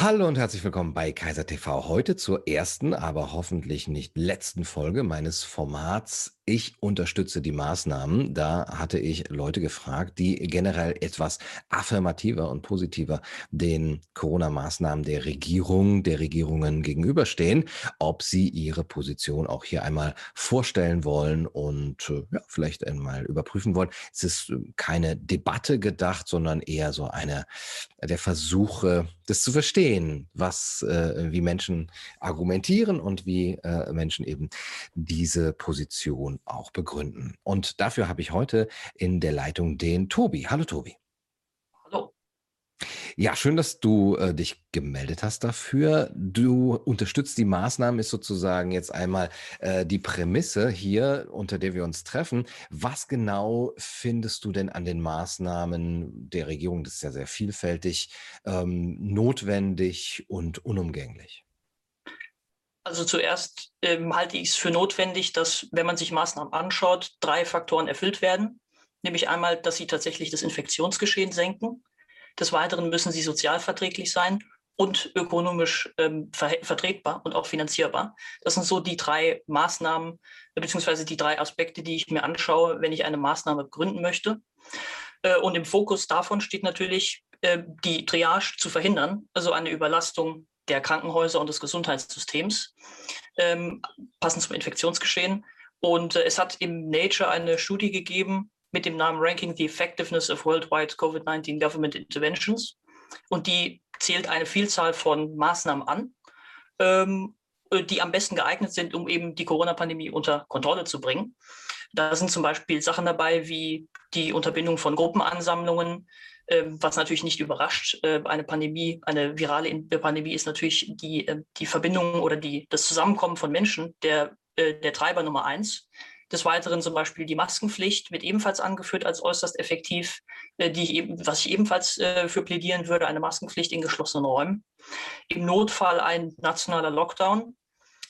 Hallo und herzlich willkommen bei Kaiser TV. Heute zur ersten, aber hoffentlich nicht letzten Folge meines Formats ich unterstütze die Maßnahmen. Da hatte ich Leute gefragt, die generell etwas affirmativer und positiver den Corona-Maßnahmen der Regierung, der Regierungen gegenüberstehen, ob sie ihre Position auch hier einmal vorstellen wollen und äh, ja, vielleicht einmal überprüfen wollen. Es ist äh, keine Debatte gedacht, sondern eher so eine der Versuche, das zu verstehen, was äh, wie Menschen argumentieren und wie äh, Menschen eben diese Position auch begründen. Und dafür habe ich heute in der Leitung den Tobi. Hallo Tobi. Ja, schön, dass du äh, dich gemeldet hast dafür. Du unterstützt die Maßnahmen, ist sozusagen jetzt einmal äh, die Prämisse hier, unter der wir uns treffen. Was genau findest du denn an den Maßnahmen der Regierung, das ist ja sehr vielfältig, ähm, notwendig und unumgänglich? Also zuerst ähm, halte ich es für notwendig, dass, wenn man sich Maßnahmen anschaut, drei Faktoren erfüllt werden. Nämlich einmal, dass sie tatsächlich das Infektionsgeschehen senken. Des Weiteren müssen sie sozialverträglich sein und ökonomisch ähm, ver vertretbar und auch finanzierbar. Das sind so die drei Maßnahmen beziehungsweise die drei Aspekte, die ich mir anschaue, wenn ich eine Maßnahme gründen möchte. Äh, und im Fokus davon steht natürlich, äh, die Triage zu verhindern, also eine Überlastung der Krankenhäuser und des Gesundheitssystems, ähm, passend zum Infektionsgeschehen. Und äh, es hat im Nature eine Studie gegeben mit dem Namen Ranking the Effectiveness of Worldwide COVID-19 Government Interventions. Und die zählt eine Vielzahl von Maßnahmen an, ähm, die am besten geeignet sind, um eben die Corona-Pandemie unter Kontrolle zu bringen. Da sind zum Beispiel Sachen dabei wie die Unterbindung von Gruppenansammlungen, ähm, was natürlich nicht überrascht. Äh, eine Pandemie, eine virale Pandemie ist natürlich die, äh, die Verbindung oder die, das Zusammenkommen von Menschen der, äh, der Treiber Nummer eins. Des Weiteren zum Beispiel die Maskenpflicht wird ebenfalls angeführt als äußerst effektiv, die ich eben, was ich ebenfalls für plädieren würde, eine Maskenpflicht in geschlossenen Räumen. Im Notfall ein nationaler Lockdown,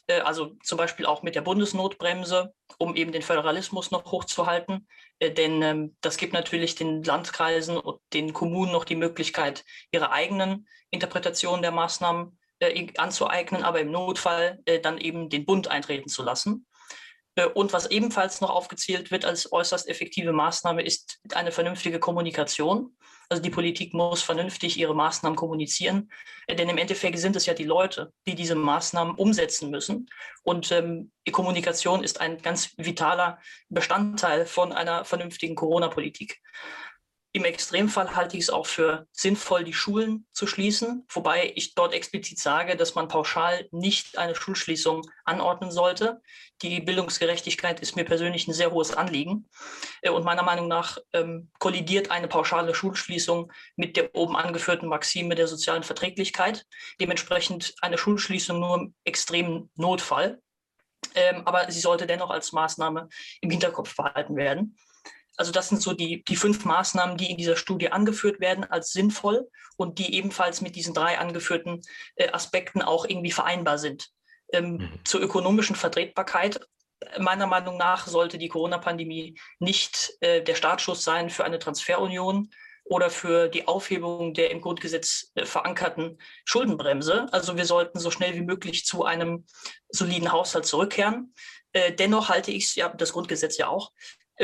äh, also zum Beispiel auch mit der Bundesnotbremse, um eben den Föderalismus noch hochzuhalten. Äh, denn ähm, das gibt natürlich den Landkreisen und den Kommunen noch die Möglichkeit, ihre eigenen Interpretationen der Maßnahmen äh, anzueignen, aber im Notfall dann eben den Bund eintreten zu lassen. Und was ebenfalls noch aufgezählt wird als äußerst effektive Maßnahme, ist eine vernünftige Kommunikation. Also die Politik muss vernünftig ihre Maßnahmen kommunizieren, denn im Endeffekt sind es ja die Leute, die diese Maßnahmen umsetzen müssen. Und ähm, die Kommunikation ist ein ganz vitaler Bestandteil von einer vernünftigen Corona-Politik. Im Extremfall halte ich es auch für sinnvoll, die Schulen zu schließen, wobei ich dort explizit sage, dass man pauschal nicht eine Schulschließung anordnen sollte. Die Bildungsgerechtigkeit ist mir persönlich ein sehr hohes Anliegen. Äh, und meiner Meinung nach ähm, kollidiert eine pauschale Schulschließung mit der oben angeführten Maxime der sozialen Verträglichkeit. Dementsprechend eine Schulschließung nur im extremen Notfall. Ähm, aber sie sollte dennoch als Maßnahme im Hinterkopf behalten werden. Also das sind so die, die fünf Maßnahmen, die in dieser Studie angeführt werden als sinnvoll und die ebenfalls mit diesen drei angeführten äh, Aspekten auch irgendwie vereinbar sind. Ähm, mhm. Zur ökonomischen Vertretbarkeit. Meiner Meinung nach sollte die Corona-Pandemie nicht äh, der Startschuss sein für eine Transferunion oder für die Aufhebung der im Grundgesetz äh, verankerten Schuldenbremse. Also wir sollten so schnell wie möglich zu einem soliden Haushalt zurückkehren. Äh, dennoch halte ich es, ja, das Grundgesetz ja auch,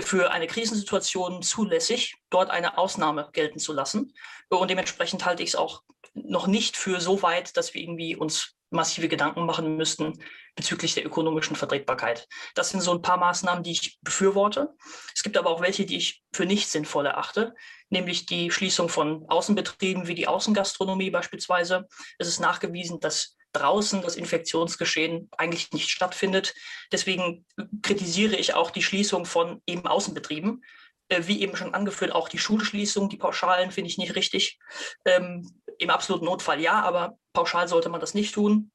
für eine Krisensituation zulässig, dort eine Ausnahme gelten zu lassen. Und dementsprechend halte ich es auch noch nicht für so weit, dass wir irgendwie uns massive Gedanken machen müssten bezüglich der ökonomischen Vertretbarkeit. Das sind so ein paar Maßnahmen, die ich befürworte. Es gibt aber auch welche, die ich für nicht sinnvoll erachte, nämlich die Schließung von Außenbetrieben wie die Außengastronomie beispielsweise. Es ist nachgewiesen, dass draußen das Infektionsgeschehen eigentlich nicht stattfindet. Deswegen kritisiere ich auch die Schließung von eben Außenbetrieben. Äh, wie eben schon angeführt, auch die Schulschließung, die Pauschalen finde ich nicht richtig. Ähm, Im absoluten Notfall ja, aber pauschal sollte man das nicht tun.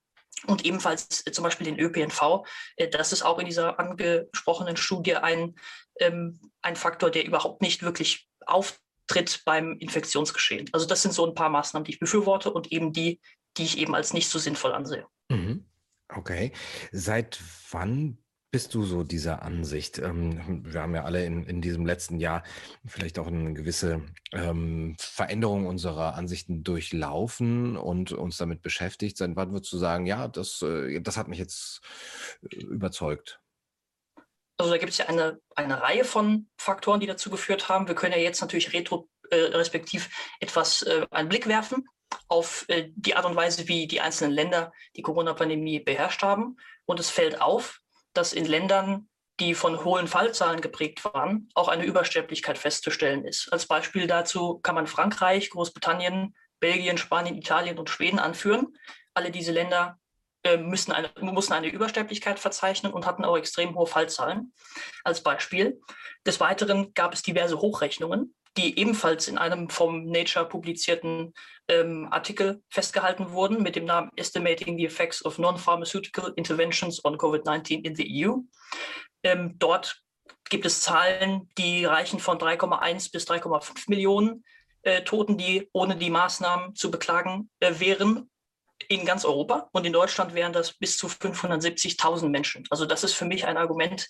Und ebenfalls äh, zum Beispiel den ÖPNV. Äh, das ist auch in dieser angesprochenen Studie ein, ähm, ein Faktor, der überhaupt nicht wirklich auftritt beim Infektionsgeschehen. Also das sind so ein paar Maßnahmen, die ich befürworte und eben die, die ich eben als nicht so sinnvoll ansehe. Mhm. Okay. Seit wann bist du so dieser Ansicht? Ähm, wir haben ja alle in, in diesem letzten Jahr vielleicht auch eine gewisse ähm, Veränderung unserer Ansichten durchlaufen und uns damit beschäftigt. Seit wann würdest du sagen, ja, das, äh, das hat mich jetzt äh, überzeugt? Also da gibt es ja eine, eine Reihe von Faktoren, die dazu geführt haben. Wir können ja jetzt natürlich retrospektiv äh, etwas äh, einen Blick werfen auf äh, die Art und Weise, wie die einzelnen Länder die Corona-Pandemie beherrscht haben. Und es fällt auf, dass in Ländern, die von hohen Fallzahlen geprägt waren, auch eine Übersterblichkeit festzustellen ist. Als Beispiel dazu kann man Frankreich, Großbritannien, Belgien, Spanien, Italien und Schweden anführen. Alle diese Länder äh, müssen eine, mussten eine Übersterblichkeit verzeichnen und hatten auch extrem hohe Fallzahlen als Beispiel. Des Weiteren gab es diverse Hochrechnungen, die ebenfalls in einem vom Nature publizierten ähm, Artikel festgehalten wurden mit dem Namen Estimating the Effects of Non-Pharmaceutical Interventions on COVID-19 in the EU. Ähm, dort gibt es Zahlen, die reichen von 3,1 bis 3,5 Millionen äh, Toten, die ohne die Maßnahmen zu beklagen äh, wären in ganz Europa und in Deutschland wären das bis zu 570.000 Menschen. Also das ist für mich ein Argument,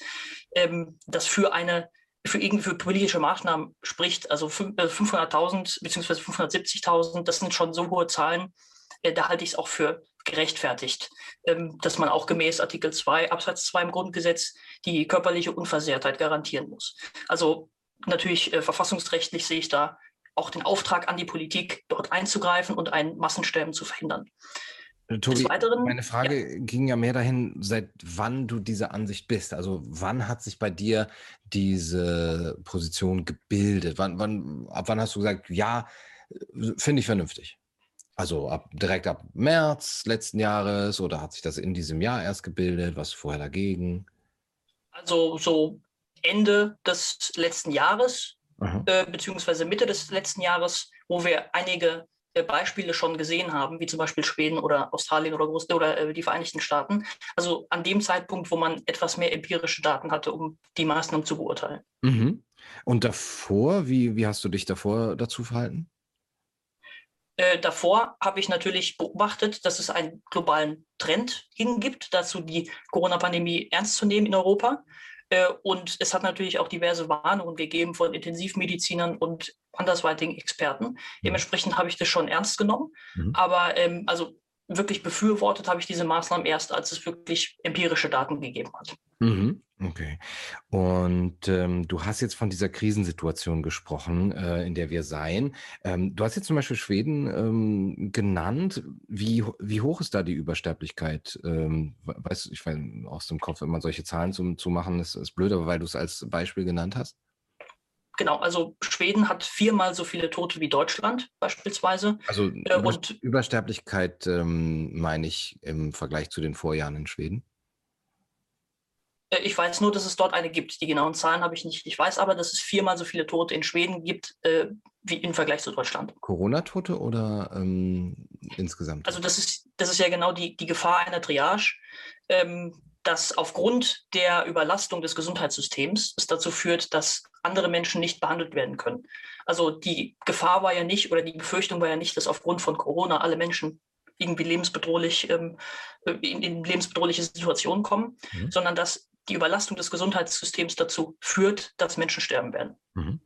ähm, das für eine für irgendwie für politische Maßnahmen spricht, also 500.000 bzw. 570.000, das sind schon so hohe Zahlen, äh, da halte ich es auch für gerechtfertigt, ähm, dass man auch gemäß Artikel 2 Absatz 2 im Grundgesetz die körperliche Unversehrtheit garantieren muss. Also natürlich äh, verfassungsrechtlich sehe ich da auch den Auftrag an die Politik, dort einzugreifen und ein Massensterben zu verhindern. Äh, Tobi, Weiteren, meine Frage ja. ging ja mehr dahin, seit wann du diese Ansicht bist. Also wann hat sich bei dir diese Position gebildet? Wann, wann, ab wann hast du gesagt, ja, finde ich vernünftig? Also ab, direkt ab März letzten Jahres oder hat sich das in diesem Jahr erst gebildet? Was vorher dagegen? Also so Ende des letzten Jahres, äh, beziehungsweise Mitte des letzten Jahres, wo wir einige äh, Beispiele schon gesehen haben, wie zum Beispiel Schweden oder Australien oder, Groß oder äh, die Vereinigten Staaten. Also an dem Zeitpunkt, wo man etwas mehr empirische Daten hatte, um die Maßnahmen zu beurteilen. Mhm. Und davor, wie, wie hast du dich davor dazu verhalten? Äh, davor habe ich natürlich beobachtet, dass es einen globalen Trend hingibt, dazu die Corona-Pandemie ernst zu nehmen in Europa. Äh, und es hat natürlich auch diverse Warnungen gegeben von Intensivmedizinern und andersweitigen Experten. Mhm. Dementsprechend habe ich das schon ernst genommen. Mhm. Aber ähm, also wirklich befürwortet habe ich diese Maßnahmen erst, als es wirklich empirische Daten gegeben hat. Mhm. Okay. Und ähm, du hast jetzt von dieser Krisensituation gesprochen, äh, in der wir seien. Ähm, du hast jetzt zum Beispiel Schweden ähm, genannt. Wie, wie hoch ist da die Übersterblichkeit? Ähm, weißt du, ich weiß aus dem Kopf immer solche Zahlen zu, zu machen, ist, ist blöd, aber weil du es als Beispiel genannt hast. Genau, also Schweden hat viermal so viele Tote wie Deutschland beispielsweise. Also äh, und Übersterblichkeit ähm, meine ich im Vergleich zu den Vorjahren in Schweden. Äh, ich weiß nur, dass es dort eine gibt. Die genauen Zahlen habe ich nicht. Ich weiß aber, dass es viermal so viele Tote in Schweden gibt äh, wie im Vergleich zu Deutschland. Corona-Tote oder ähm, insgesamt? Also das ist, das ist ja genau die, die Gefahr einer Triage, ähm, dass aufgrund der Überlastung des Gesundheitssystems es dazu führt, dass andere Menschen nicht behandelt werden können. Also die Gefahr war ja nicht oder die Befürchtung war ja nicht, dass aufgrund von Corona alle Menschen irgendwie lebensbedrohlich ähm, in, in lebensbedrohliche Situationen kommen, mhm. sondern dass die Überlastung des Gesundheitssystems dazu führt, dass Menschen sterben werden. Mhm.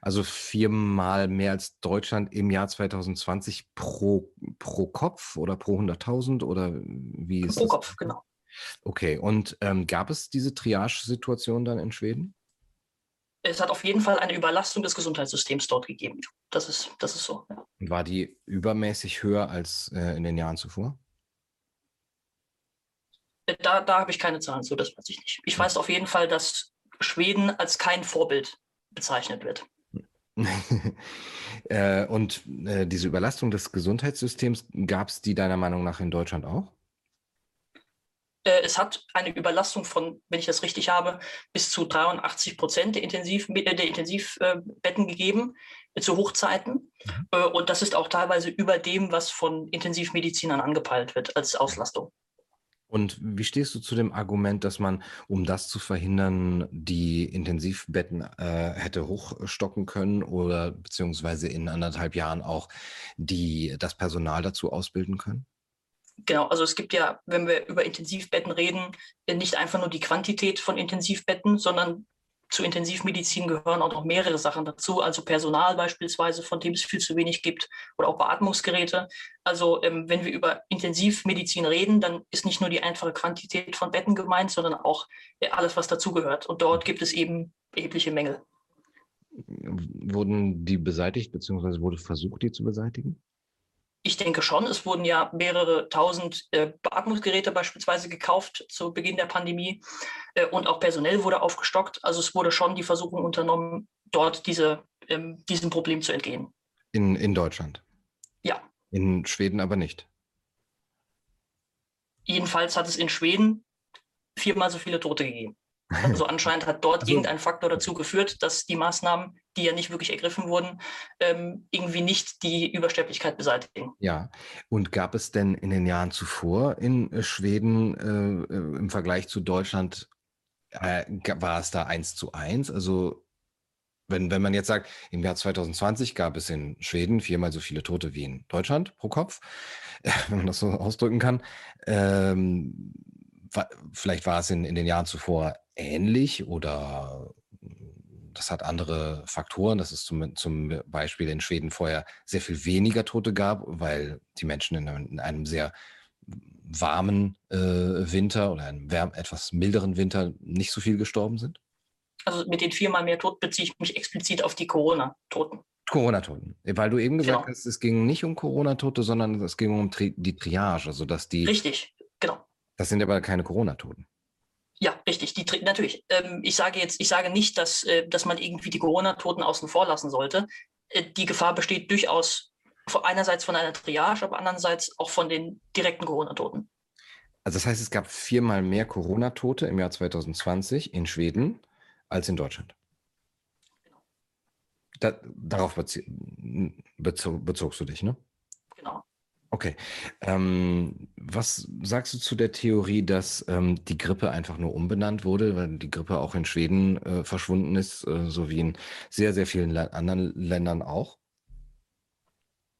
Also viermal mehr als Deutschland im Jahr 2020 pro, pro Kopf oder pro 100.000 oder wie ist pro das? Pro Kopf, genau. Okay, und ähm, gab es diese Triage-Situation dann in Schweden? Es hat auf jeden Fall eine Überlastung des Gesundheitssystems dort gegeben. Das ist, das ist so. Ja. War die übermäßig höher als äh, in den Jahren zuvor? Da, da habe ich keine Zahlen zu, das weiß ich nicht. Ich weiß auf jeden Fall, dass Schweden als kein Vorbild bezeichnet wird. äh, und äh, diese Überlastung des Gesundheitssystems, gab es die deiner Meinung nach in Deutschland auch? Äh, es hat eine Überlastung von, wenn ich das richtig habe, bis zu 83 Prozent der, Intensiv, äh, der Intensivbetten gegeben äh, zu Hochzeiten. Mhm. Und das ist auch teilweise über dem, was von Intensivmedizinern angepeilt wird als Auslastung. Und wie stehst du zu dem Argument, dass man, um das zu verhindern, die Intensivbetten äh, hätte hochstocken können oder beziehungsweise in anderthalb Jahren auch die, das Personal dazu ausbilden können? Genau, also es gibt ja, wenn wir über Intensivbetten reden, nicht einfach nur die Quantität von Intensivbetten, sondern zu Intensivmedizin gehören auch noch mehrere Sachen dazu, also Personal beispielsweise, von dem es viel zu wenig gibt, oder auch Beatmungsgeräte. Also ähm, wenn wir über Intensivmedizin reden, dann ist nicht nur die einfache Quantität von Betten gemeint, sondern auch äh, alles, was dazugehört. Und dort gibt es eben erhebliche Mängel. Wurden die beseitigt, beziehungsweise wurde versucht, die zu beseitigen? Ich denke schon. Es wurden ja mehrere tausend äh, Beatmungsgeräte beispielsweise gekauft zu Beginn der Pandemie äh, und auch personell wurde aufgestockt. Also es wurde schon die Versuchung unternommen, dort diese, ähm, diesem Problem zu entgehen. In, in Deutschland? Ja. In Schweden aber nicht? Jedenfalls hat es in Schweden viermal so viele Tote gegeben. Also anscheinend hat dort also, irgendein Faktor dazu geführt, dass die Maßnahmen, die ja nicht wirklich ergriffen wurden, ähm, irgendwie nicht die Übersterblichkeit beseitigen. Ja, und gab es denn in den Jahren zuvor in äh, Schweden äh, äh, im Vergleich zu Deutschland, äh, war es da eins zu eins? Also wenn, wenn man jetzt sagt, im Jahr 2020 gab es in Schweden viermal so viele Tote wie in Deutschland pro Kopf, wenn man das so ausdrücken kann. Ähm, vielleicht war es in, in den Jahren zuvor ähnlich oder das hat andere Faktoren, dass es zum, zum Beispiel in Schweden vorher sehr viel weniger Tote gab, weil die Menschen in einem, in einem sehr warmen äh, Winter oder einem wärm, etwas milderen Winter nicht so viel gestorben sind? Also mit den viermal mehr Toten beziehe ich mich explizit auf die Corona-Toten. Corona-Toten. Weil du eben gesagt genau. hast, es ging nicht um Corona-Tote, sondern es ging um Tri die Triage, also dass die. Richtig, genau. Das sind aber keine Corona-Toten. Ja, richtig. Die, natürlich. Ähm, ich sage jetzt, ich sage nicht, dass, äh, dass man irgendwie die Corona-Toten außen vor lassen sollte. Äh, die Gefahr besteht durchaus einerseits von einer Triage, aber andererseits auch von den direkten Corona-Toten. Also das heißt, es gab viermal mehr Corona-Tote im Jahr 2020 in Schweden als in Deutschland. Genau. Da, darauf bezog, bezogst du dich, ne? Okay. Ähm, was sagst du zu der Theorie, dass ähm, die Grippe einfach nur umbenannt wurde, weil die Grippe auch in Schweden äh, verschwunden ist, äh, so wie in sehr, sehr vielen Le anderen Ländern auch?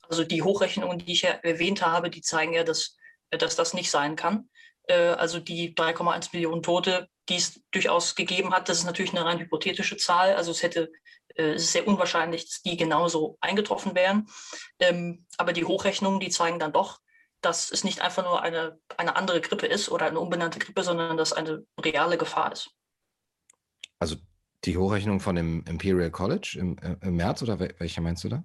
Also die Hochrechnungen, die ich ja erwähnt habe, die zeigen ja, dass, dass das nicht sein kann. Äh, also die 3,1 Millionen Tote, die es durchaus gegeben hat, das ist natürlich eine rein hypothetische Zahl. Also es hätte äh, es ist sehr unwahrscheinlich, dass die genauso eingetroffen wären. Ähm, aber die Hochrechnungen, die zeigen dann doch, dass es nicht einfach nur eine, eine andere Grippe ist oder eine unbenannte Grippe, sondern dass eine reale Gefahr ist. Also die Hochrechnung von dem Imperial College im, äh, im März oder welche meinst du da?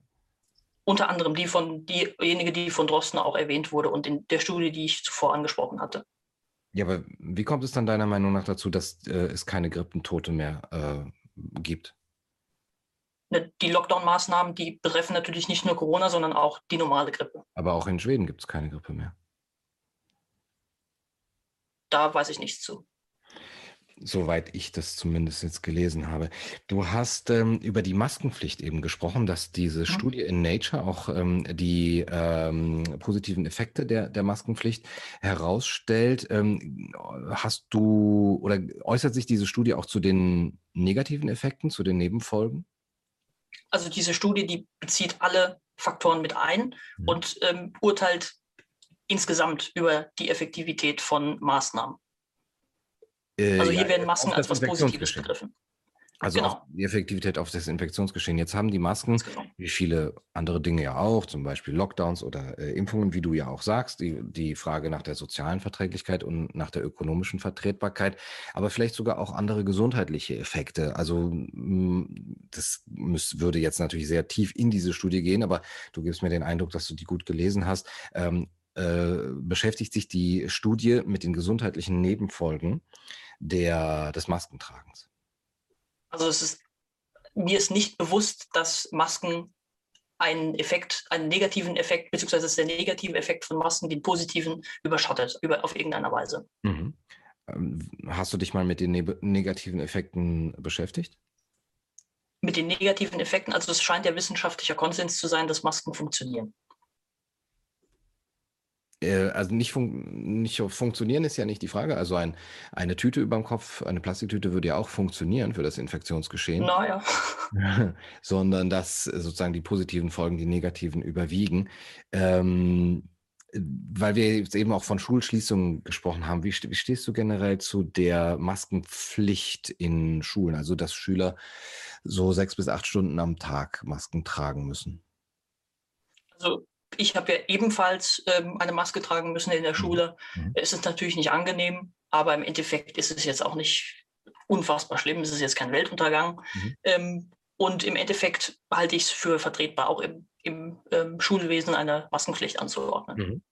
Unter anderem die von diejenige, die von Drosten auch erwähnt wurde und in der Studie, die ich zuvor angesprochen hatte. Ja, aber wie kommt es dann deiner Meinung nach dazu, dass äh, es keine Grippentote mehr äh, gibt? Ne, die Lockdown-Maßnahmen, die betreffen natürlich nicht nur Corona, sondern auch die normale Grippe. Aber auch in Schweden gibt es keine Grippe mehr. Da weiß ich nichts zu. Soweit ich das zumindest jetzt gelesen habe. Du hast ähm, über die Maskenpflicht eben gesprochen, dass diese mhm. Studie in Nature auch ähm, die ähm, positiven Effekte der, der Maskenpflicht herausstellt. Ähm, hast du oder äußert sich diese Studie auch zu den negativen Effekten, zu den Nebenfolgen? Also diese Studie, die bezieht alle Faktoren mit ein mhm. und ähm, urteilt insgesamt über die Effektivität von Maßnahmen. Äh, also hier ja, werden Masken als was Positives begriffen. Also genau. die Effektivität auf das Infektionsgeschehen. Jetzt haben die Masken, genau. wie viele andere Dinge ja auch, zum Beispiel Lockdowns oder äh, Impfungen, wie du ja auch sagst, die, die Frage nach der sozialen Verträglichkeit und nach der ökonomischen Vertretbarkeit, aber vielleicht sogar auch andere gesundheitliche Effekte. Also das müß, würde jetzt natürlich sehr tief in diese Studie gehen, aber du gibst mir den Eindruck, dass du die gut gelesen hast. Ähm, äh, beschäftigt sich die Studie mit den gesundheitlichen Nebenfolgen der, des Maskentragens. Also es ist, mir ist nicht bewusst, dass Masken einen Effekt, einen negativen Effekt, beziehungsweise dass der negative Effekt von Masken den positiven überschattet, über, auf irgendeine Weise. Mhm. Ähm, hast du dich mal mit den ne negativen Effekten beschäftigt? Mit den negativen Effekten, also es scheint ja wissenschaftlicher Konsens zu sein, dass Masken funktionieren. Äh, also nicht, fun nicht funktionieren ist ja nicht die Frage. Also ein, eine Tüte über dem Kopf, eine Plastiktüte würde ja auch funktionieren für das Infektionsgeschehen. Naja. Sondern dass sozusagen die positiven Folgen die negativen überwiegen. Ähm, weil wir jetzt eben auch von Schulschließungen gesprochen haben, wie, wie, stehst du generell zu der Maskenpflicht in Schulen? Also, dass Schüler so sechs bis acht Stunden am Tag Masken tragen müssen? Also, ich habe ja ebenfalls ähm, eine Maske tragen müssen in der mhm. Schule. Mhm. Es ist natürlich nicht angenehm, aber im Endeffekt ist es jetzt auch nicht unfassbar schlimm. Es ist jetzt kein Weltuntergang. Mhm. Ähm, und im Endeffekt halte ich es für vertretbar, auch im, im ähm, Schulwesen eine Maskenpflicht anzuordnen. Mhm.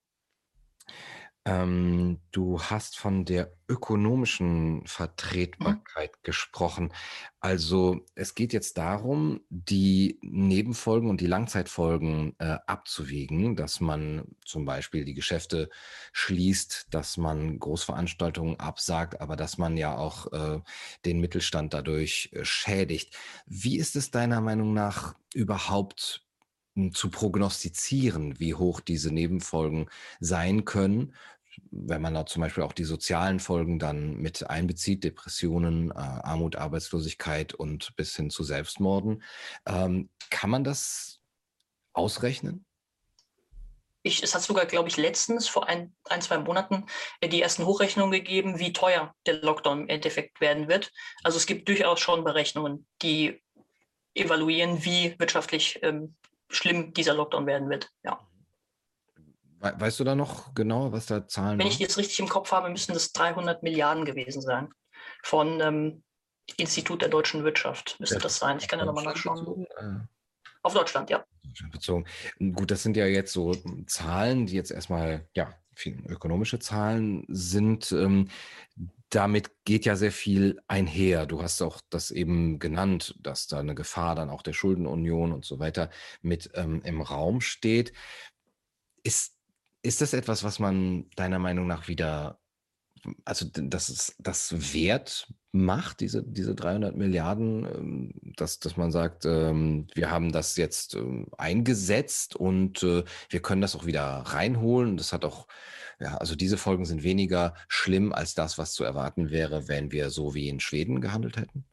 Ähm, du hast von der ökonomischen Vertretbarkeit mhm. gesprochen. Also es geht jetzt darum, die Nebenfolgen und die Langzeitfolgen äh, abzuwägen, dass man zum Beispiel die Geschäfte schließt, dass man Großveranstaltungen absagt, aber dass man ja auch äh, den Mittelstand dadurch äh, schädigt. Wie ist es deiner Meinung nach überhaupt zu prognostizieren, wie hoch diese Nebenfolgen sein können, wenn man da zum Beispiel auch die sozialen Folgen dann mit einbezieht, Depressionen, äh, Armut, Arbeitslosigkeit und bis hin zu Selbstmorden. Ähm, kann man das ausrechnen? Ich, es hat sogar, glaube ich, letztens vor ein, ein, zwei Monaten äh, die ersten Hochrechnungen gegeben, wie teuer der Lockdown im Endeffekt werden wird. Also es gibt durchaus schon Berechnungen, die evaluieren, wie wirtschaftlich ähm, schlimm dieser Lockdown werden wird. Ja. Weißt du da noch genau, was da Zahlen Wenn ich jetzt richtig im Kopf habe, müssen das 300 Milliarden gewesen sein. Von ähm, Institut der deutschen Wirtschaft müsste ja, das sein. Ich kann ja nochmal nachschauen. Äh, Auf Deutschland, ja. Bezogen. Gut, das sind ja jetzt so Zahlen, die jetzt erstmal, ja, ökonomische Zahlen sind. Ähm, damit geht ja sehr viel einher. Du hast auch das eben genannt, dass da eine Gefahr dann auch der Schuldenunion und so weiter mit ähm, im Raum steht. Ist, ist das etwas, was man deiner Meinung nach wieder, also dass es das wert macht, diese, diese 300 Milliarden, ähm, dass, dass man sagt, ähm, wir haben das jetzt ähm, eingesetzt und äh, wir können das auch wieder reinholen. Das hat auch ja, also diese Folgen sind weniger schlimm als das, was zu erwarten wäre, wenn wir so wie in Schweden gehandelt hätten?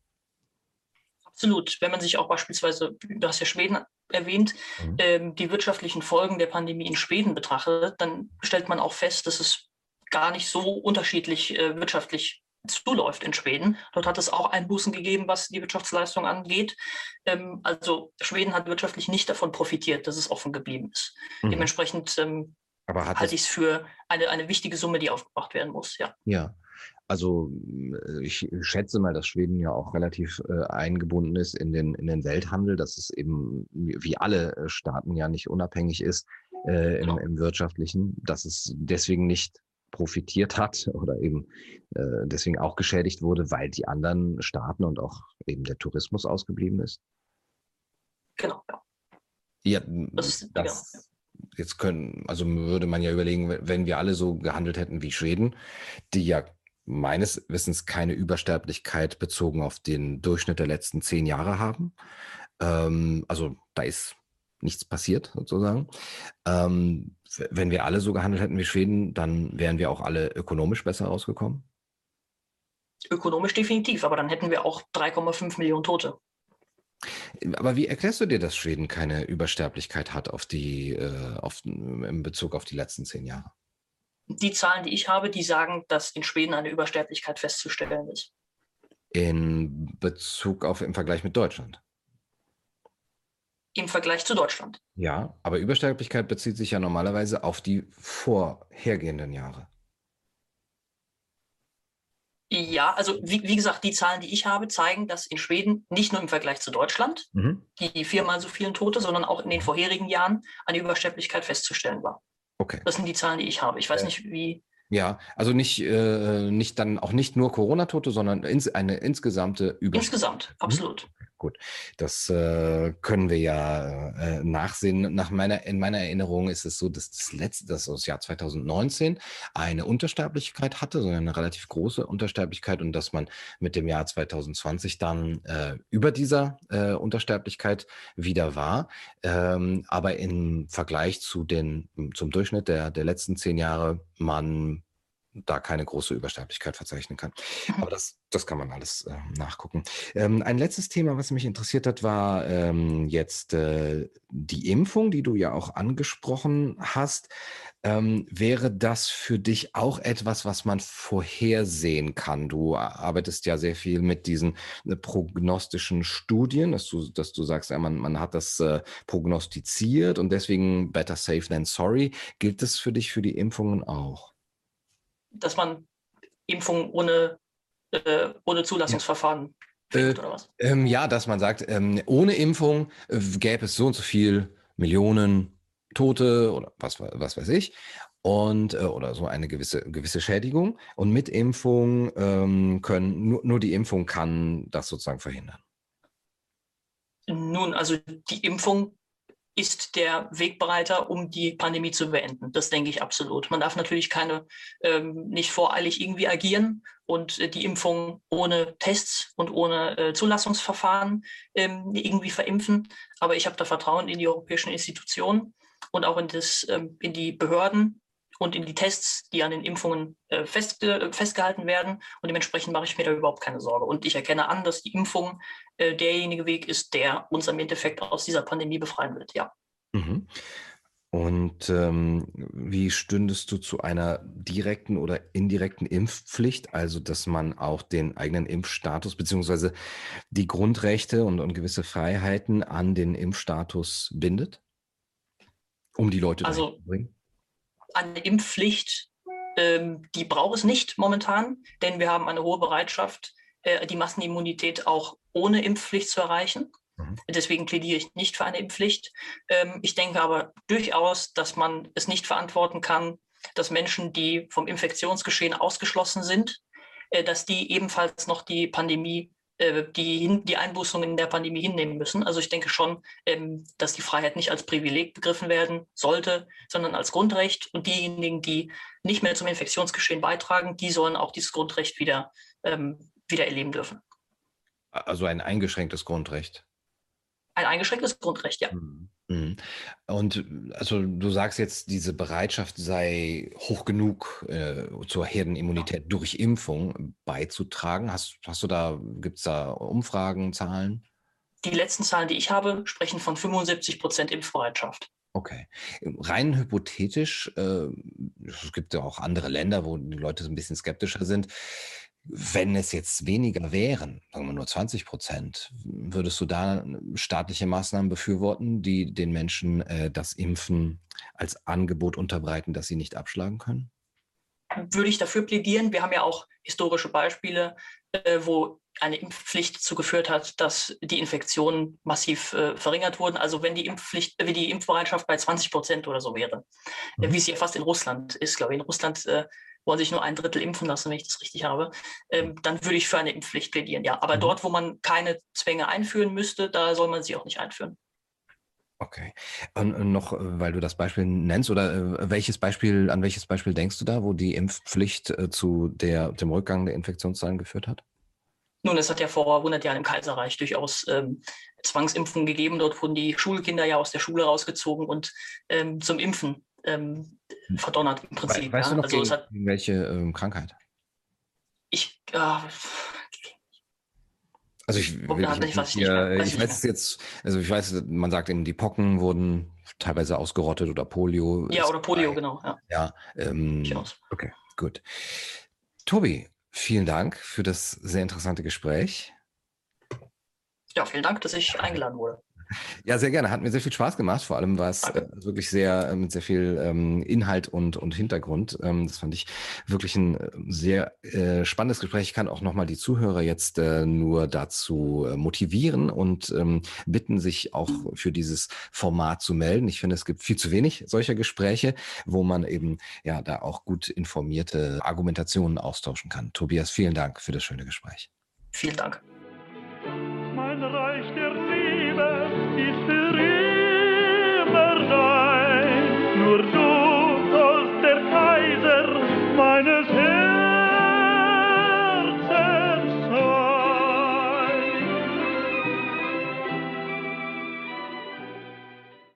Absolut. Wenn man sich auch beispielsweise, du hast ja Schweden erwähnt, mhm. ähm, die wirtschaftlichen Folgen der Pandemie in Schweden betrachtet, dann stellt man auch fest, dass es gar nicht so unterschiedlich äh, wirtschaftlich zuläuft in Schweden. Dort hat es auch Einbußen gegeben, was die Wirtschaftsleistung angeht. Ähm, also Schweden hat wirtschaftlich nicht davon profitiert, dass es offen geblieben ist. Mhm. Dementsprechend ähm, aber halte ich es für eine, eine wichtige Summe, die aufgebracht werden muss, ja. Ja. Also äh, ich schätze mal, dass Schweden ja auch relativ äh, eingebunden ist in den, in den Welthandel, dass es eben wie alle äh, Staaten ja nicht unabhängig ist äh, im, genau. im wirtschaftlichen, dass es deswegen nicht profitiert hat oder eben äh, deswegen auch geschädigt wurde, weil die anderen Staaten und auch eben der Tourismus ausgeblieben ist. Genau, ja. Das, ist, das, ja jetzt können, also würde man ja überlegen, wenn wir alle so gehandelt hätten wie Schweden, die ja meines Wissens keine Übersterblichkeit bezogen auf den Durchschnitt der letzten zehn Jahre haben. Ähm, also da ist nichts passiert sozusagen. Ähm, wenn wir alle so gehandelt hätten wie Schweden, dann wären wir auch alle ökonomisch besser rausgekommen. Ökonomisch definitiv, aber dann hätten wir auch 3,5 Millionen Tote. Aber wie erklärst du dir, dass Schweden keine Übersterblichkeit hat auf die, äh, auf, in Bezug auf die letzten zehn Jahre? Die Zahlen, die ich habe, die sagen, dass in Schweden eine Übersterblichkeit festzustellen ist. In Bezug auf im Vergleich mit Deutschland? Im Vergleich zu Deutschland. Ja, aber Übersterblichkeit bezieht sich ja normalerweise auf die vorhergehenden Jahre. Ja, also wie, wie, gesagt, die Zahlen, die ich habe, zeigen, dass in Schweden nicht nur im Vergleich zu Deutschland mhm. die viermal so vielen Tote, sondern auch in den vorherigen Jahren eine Übersterblichkeit festzustellen war. Okay. Das sind die Zahlen, die ich habe. Ich weiß äh, nicht, wie, ja, also nicht, äh, nicht dann auch nicht nur Corona-Tote, sondern ins, eine insgesamte Über. Insgesamt, absolut. Hm? Gut, das äh, können wir ja äh, nachsehen. Nach meiner, in meiner Erinnerung ist es so, dass das letzte, dass das Jahr 2019 eine Untersterblichkeit hatte, sondern eine relativ große Untersterblichkeit und dass man mit dem Jahr 2020 dann äh, über dieser äh, Untersterblichkeit wieder war. Ähm, aber im Vergleich zu den, zum Durchschnitt der, der letzten zehn Jahre man da keine große Übersterblichkeit verzeichnen kann. Mhm. Aber das, das kann man alles äh, nachgucken. Ähm, ein letztes Thema, was mich interessiert hat, war ähm, jetzt äh, die Impfung, die du ja auch angesprochen hast. Ähm, wäre das für dich auch etwas, was man vorhersehen kann? Du arbeitest ja sehr viel mit diesen äh, prognostischen Studien, dass du, dass du sagst, ja, man, man hat das äh, prognostiziert und deswegen better safe than sorry. Gilt das für dich für die Impfungen auch? Dass man Impfungen ohne, äh, ohne Zulassungsverfahren äh, oder was? Ähm, ja, dass man sagt, ähm, ohne Impfung äh, gäbe es so und so viel Millionen Tote oder was, was weiß ich. Und, äh, oder so eine gewisse, gewisse Schädigung. Und mit Impfung ähm, können, nur, nur die Impfung kann das sozusagen verhindern. Nun, also die Impfung ist der Wegbereiter, um die Pandemie zu beenden. Das denke ich absolut. Man darf natürlich keine, ähm, nicht voreilig irgendwie agieren und äh, die Impfung ohne Tests und ohne äh, Zulassungsverfahren ähm, irgendwie verimpfen. Aber ich habe da Vertrauen in die europäischen Institutionen und auch in, das, ähm, in die Behörden und in die Tests, die an den Impfungen äh, fest, äh, festgehalten werden. Und dementsprechend mache ich mir da überhaupt keine Sorge. Und ich erkenne an, dass die Impfung äh, derjenige Weg ist, der uns im Endeffekt aus dieser Pandemie befreien wird. Ja. Mhm. Und ähm, wie stündest du zu einer direkten oder indirekten Impfpflicht, also dass man auch den eigenen Impfstatus beziehungsweise die Grundrechte und, und gewisse Freiheiten an den Impfstatus bindet, um die Leute also, zu bringen? Eine Impfpflicht, ähm, die braucht es nicht momentan, denn wir haben eine hohe Bereitschaft, äh, die Massenimmunität auch ohne Impfpflicht zu erreichen. Mhm. Deswegen plädiere ich nicht für eine Impfpflicht. Ähm, ich denke aber durchaus, dass man es nicht verantworten kann, dass Menschen, die vom Infektionsgeschehen ausgeschlossen sind, äh, dass die ebenfalls noch die Pandemie, die, die Einbußungen in der Pandemie hinnehmen müssen. Also ich denke schon, ähm, dass die Freiheit nicht als Privileg begriffen werden sollte, sondern als Grundrecht. Und diejenigen, die nicht mehr zum Infektionsgeschehen beitragen, die sollen auch dieses Grundrecht wieder, ähm, wieder erleben dürfen. Also ein eingeschränktes Grundrecht ein eingeschränktes Grundrecht, ja. Mhm. Mhm. Und also du sagst jetzt, diese Bereitschaft sei hoch genug äh, zur Herdenimmunität durch Impfung beizutragen. Hast, hast du da, gibt es da Umfragen, Zahlen? Die letzten Zahlen, die ich habe, sprechen von 75 Prozent Impfbereitschaft. Okay. Rein hypothetisch, äh, es gibt ja auch andere Länder, wo die Leute so ein bisschen skeptischer sind. Wenn es jetzt weniger wären, sagen wir nur 20 Prozent, würdest du da staatliche Maßnahmen befürworten, die den Menschen äh, das Impfen als Angebot unterbreiten, das sie nicht abschlagen können? Würde ich dafür plädieren. Wir haben ja auch historische Beispiele, äh, wo eine Impfpflicht zugeführt hat, dass die Infektionen massiv äh, verringert wurden. Also wenn die Impfpflicht, wie die Impfbereitschaft bei 20 Prozent oder so wäre, mhm. wie es ja fast in Russland ist, glaube ich. In Russland äh, wollen sich nur ein Drittel impfen lassen, wenn ich das richtig habe, ähm, dann würde ich für eine Impfpflicht plädieren, ja. Aber mhm. dort, wo man keine Zwänge einführen müsste, da soll man sie auch nicht einführen. Okay. Und noch, weil du das Beispiel nennst, oder äh, welches Beispiel, an welches Beispiel denkst du da, wo die Impfpflicht äh, zu der, dem Rückgang der Infektionszahlen geführt hat? Nun, es hat ja vor 100 Jahren im Kaiserreich durchaus ähm, Zwangsimpfungen gegeben. Dort wurden die Schulkinder ja aus der Schule rausgezogen und ähm, zum Impfen ähm, hm. verdonnert im Prinzip. Weißt ja? du noch, also gegen, hat, welche ähm, Krankheit? Ich, äh, also ich, ich, nicht, ich, hier, ich, ich weiß jetzt, also ich weiß, man sagt eben, die Pocken wurden teilweise ausgerottet oder Polio. Ja, oder Polio, bei, genau. Ja, ja ähm, okay, gut. Tobi, vielen Dank für das sehr interessante Gespräch. Ja, vielen Dank, dass ich eingeladen wurde. Ja, sehr gerne. Hat mir sehr viel Spaß gemacht. Vor allem war es äh, wirklich sehr äh, mit sehr viel ähm, Inhalt und, und Hintergrund. Ähm, das fand ich wirklich ein äh, sehr äh, spannendes Gespräch. Ich kann auch nochmal die Zuhörer jetzt äh, nur dazu motivieren und ähm, bitten, sich auch für dieses Format zu melden. Ich finde, es gibt viel zu wenig solcher Gespräche, wo man eben ja da auch gut informierte Argumentationen austauschen kann. Tobias, vielen Dank für das schöne Gespräch. Vielen Dank. nur du